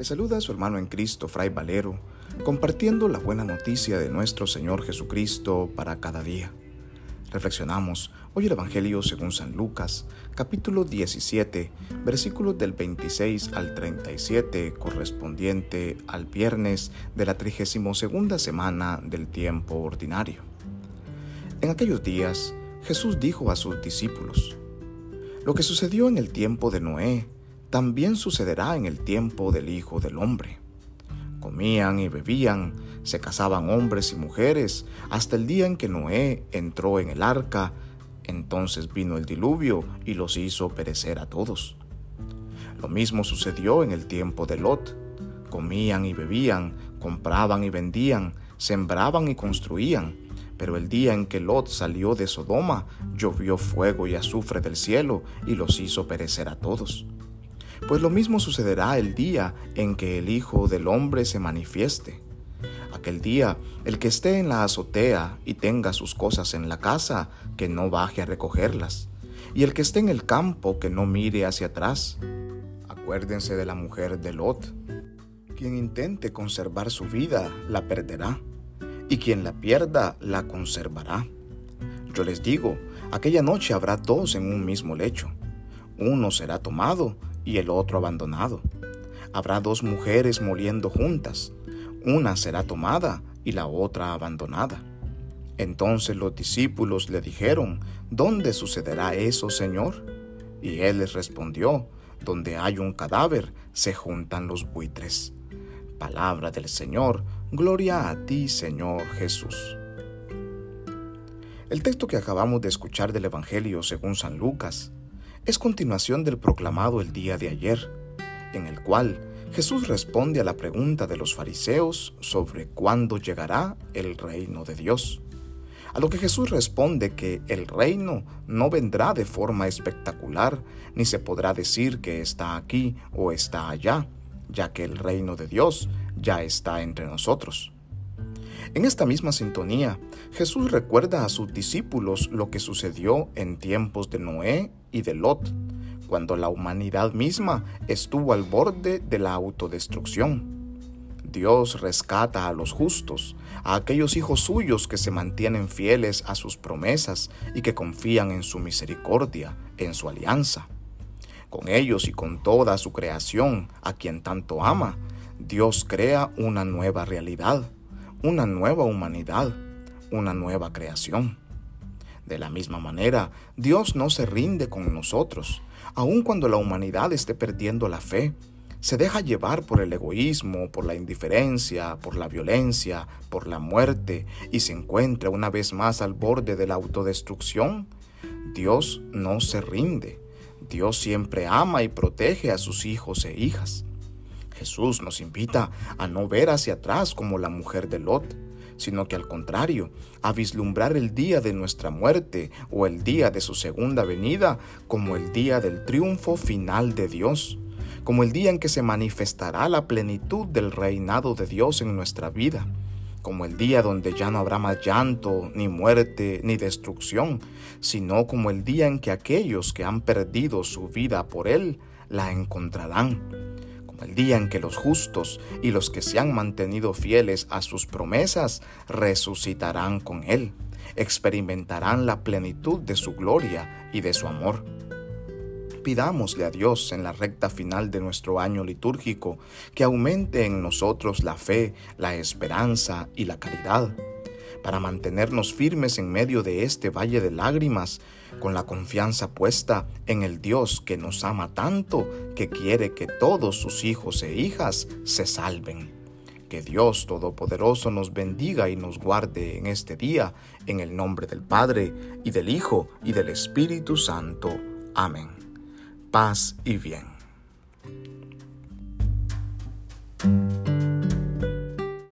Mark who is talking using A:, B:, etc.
A: Le saluda a su hermano en Cristo, Fray Valero, compartiendo la buena noticia de nuestro Señor Jesucristo para cada día. Reflexionamos hoy el Evangelio según San Lucas, capítulo 17, versículos del 26 al 37, correspondiente al viernes de la 32 semana del tiempo ordinario. En aquellos días, Jesús dijo a sus discípulos, Lo que sucedió en el tiempo de Noé, también sucederá en el tiempo del Hijo del Hombre. Comían y bebían, se casaban hombres y mujeres, hasta el día en que Noé entró en el arca, entonces vino el diluvio y los hizo perecer a todos. Lo mismo sucedió en el tiempo de Lot. Comían y bebían, compraban y vendían, sembraban y construían, pero el día en que Lot salió de Sodoma, llovió fuego y azufre del cielo y los hizo perecer a todos. Pues lo mismo sucederá el día en que el Hijo del Hombre se manifieste. Aquel día, el que esté en la azotea y tenga sus cosas en la casa, que no baje a recogerlas, y el que esté en el campo, que no mire hacia atrás. Acuérdense de la mujer de Lot. Quien intente conservar su vida, la perderá, y quien la pierda, la conservará. Yo les digo, aquella noche habrá dos en un mismo lecho. Uno será tomado y el otro abandonado. Habrá dos mujeres moliendo juntas, una será tomada y la otra abandonada. Entonces los discípulos le dijeron, ¿Dónde sucederá eso, Señor? Y él les respondió, Donde hay un cadáver, se juntan los buitres. Palabra del Señor, gloria a ti, Señor Jesús. El texto que acabamos de escuchar del Evangelio según San Lucas es continuación del proclamado el día de ayer, en el cual Jesús responde a la pregunta de los fariseos sobre cuándo llegará el reino de Dios. A lo que Jesús responde que el reino no vendrá de forma espectacular, ni se podrá decir que está aquí o está allá, ya que el reino de Dios ya está entre nosotros. En esta misma sintonía, Jesús recuerda a sus discípulos lo que sucedió en tiempos de Noé y de Lot, cuando la humanidad misma estuvo al borde de la autodestrucción. Dios rescata a los justos, a aquellos hijos suyos que se mantienen fieles a sus promesas y que confían en su misericordia, en su alianza. Con ellos y con toda su creación, a quien tanto ama, Dios crea una nueva realidad, una nueva humanidad, una nueva creación. De la misma manera, Dios no se rinde con nosotros, aun cuando la humanidad esté perdiendo la fe. Se deja llevar por el egoísmo, por la indiferencia, por la violencia, por la muerte y se encuentra una vez más al borde de la autodestrucción. Dios no se rinde. Dios siempre ama y protege a sus hijos e hijas. Jesús nos invita a no ver hacia atrás como la mujer de Lot, sino que al contrario, a vislumbrar el día de nuestra muerte o el día de su segunda venida como el día del triunfo final de Dios, como el día en que se manifestará la plenitud del reinado de Dios en nuestra vida, como el día donde ya no habrá más llanto, ni muerte, ni destrucción, sino como el día en que aquellos que han perdido su vida por Él la encontrarán el día en que los justos y los que se han mantenido fieles a sus promesas resucitarán con Él, experimentarán la plenitud de su gloria y de su amor. Pidámosle a Dios en la recta final de nuestro año litúrgico que aumente en nosotros la fe, la esperanza y la caridad para mantenernos firmes en medio de este valle de lágrimas, con la confianza puesta en el Dios que nos ama tanto, que quiere que todos sus hijos e hijas se salven. Que Dios Todopoderoso nos bendiga y nos guarde en este día, en el nombre del Padre, y del Hijo, y del Espíritu Santo. Amén. Paz y bien.